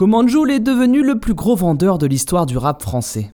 Comment Joule est devenu le plus gros vendeur de l'histoire du rap français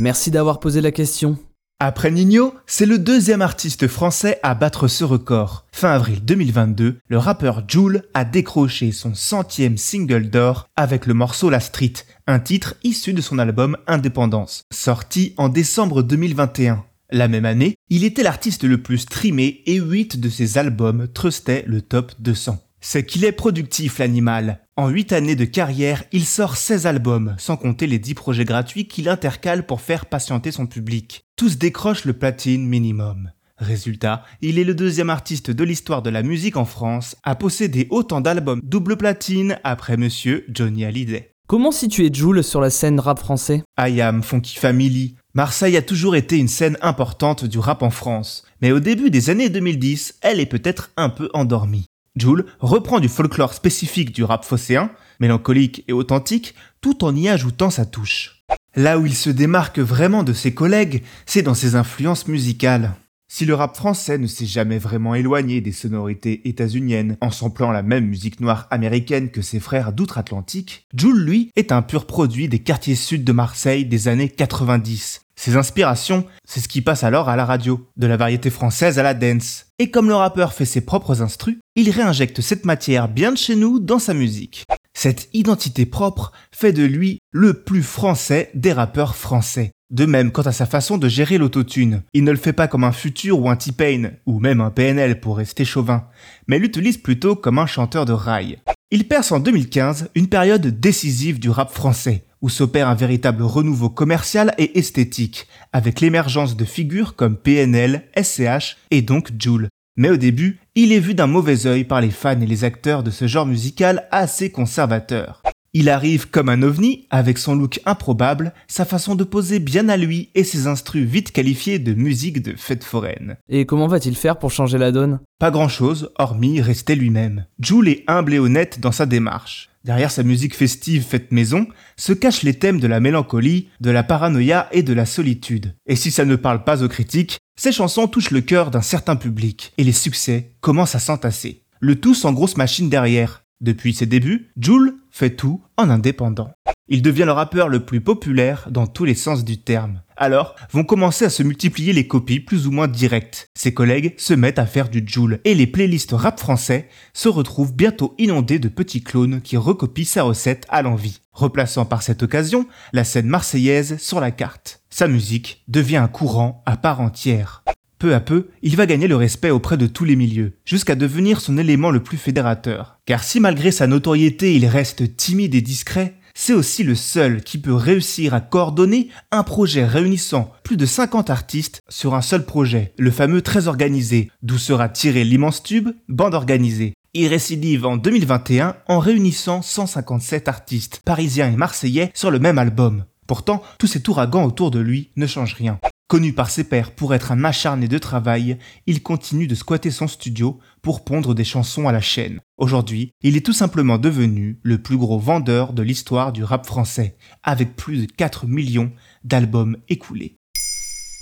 Merci d'avoir posé la question. Après Nino, c'est le deuxième artiste français à battre ce record. Fin avril 2022, le rappeur Joule a décroché son centième single d'or avec le morceau La Street, un titre issu de son album Indépendance, sorti en décembre 2021. La même année, il était l'artiste le plus streamé et 8 de ses albums trustaient le top 200. C'est qu'il est productif l'animal. En 8 années de carrière, il sort 16 albums, sans compter les 10 projets gratuits qu'il intercale pour faire patienter son public. Tous décrochent le platine minimum. Résultat, il est le deuxième artiste de l'histoire de la musique en France à posséder autant d'albums double platine après monsieur Johnny Hallyday. Comment situer Joule sur la scène rap français? Ayam, Funky Family. Marseille a toujours été une scène importante du rap en France, mais au début des années 2010, elle est peut-être un peu endormie. Joule reprend du folklore spécifique du rap phocéen, mélancolique et authentique, tout en y ajoutant sa touche. Là où il se démarque vraiment de ses collègues, c'est dans ses influences musicales. Si le rap français ne s'est jamais vraiment éloigné des sonorités états-uniennes en samplant la même musique noire américaine que ses frères d'outre-Atlantique, Joule, lui, est un pur produit des quartiers sud de Marseille des années 90. Ses inspirations, c'est ce qui passe alors à la radio, de la variété française à la dance. Et comme le rappeur fait ses propres instrus, il réinjecte cette matière bien de chez nous dans sa musique. Cette identité propre fait de lui le plus français des rappeurs français. De même quant à sa façon de gérer l'autotune. Il ne le fait pas comme un futur ou un T-Pain, ou même un PNL pour rester chauvin, mais l'utilise plutôt comme un chanteur de rail. Il perce en 2015 une période décisive du rap français, où s'opère un véritable renouveau commercial et esthétique, avec l'émergence de figures comme PNL, SCH et donc Joule. Mais au début, il est vu d'un mauvais œil par les fans et les acteurs de ce genre musical assez conservateur. Il arrive comme un ovni, avec son look improbable, sa façon de poser bien à lui et ses instrus vite qualifiés de musique de fête foraine. Et comment va-t-il faire pour changer la donne? Pas grand chose, hormis rester lui-même. Joule est humble et honnête dans sa démarche. Derrière sa musique festive faite maison, se cachent les thèmes de la mélancolie, de la paranoïa et de la solitude. Et si ça ne parle pas aux critiques, ces chansons touchent le cœur d'un certain public, et les succès commencent à s'entasser. Le tout sans grosse machine derrière, depuis ses débuts, Joule fait tout en indépendant. Il devient le rappeur le plus populaire dans tous les sens du terme. Alors, vont commencer à se multiplier les copies plus ou moins directes. Ses collègues se mettent à faire du Joule et les playlists rap français se retrouvent bientôt inondées de petits clones qui recopient sa recette à l'envie, replaçant par cette occasion la scène marseillaise sur la carte. Sa musique devient un courant à part entière. Peu à peu, il va gagner le respect auprès de tous les milieux, jusqu'à devenir son élément le plus fédérateur. Car si malgré sa notoriété il reste timide et discret, c'est aussi le seul qui peut réussir à coordonner un projet réunissant plus de 50 artistes sur un seul projet, le fameux très organisé, d'où sera tiré l'immense tube Bande organisée. Il récidive en 2021 en réunissant 157 artistes, parisiens et marseillais, sur le même album. Pourtant, tous ces ouragans autour de lui ne changent rien. Connu par ses pairs pour être un acharné de travail, il continue de squatter son studio pour pondre des chansons à la chaîne. Aujourd'hui, il est tout simplement devenu le plus gros vendeur de l'histoire du rap français, avec plus de 4 millions d'albums écoulés.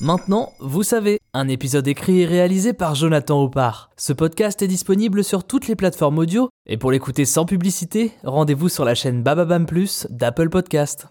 Maintenant, vous savez, un épisode écrit et réalisé par Jonathan Oppard. Ce podcast est disponible sur toutes les plateformes audio, et pour l'écouter sans publicité, rendez-vous sur la chaîne Bababam Plus d'Apple Podcast.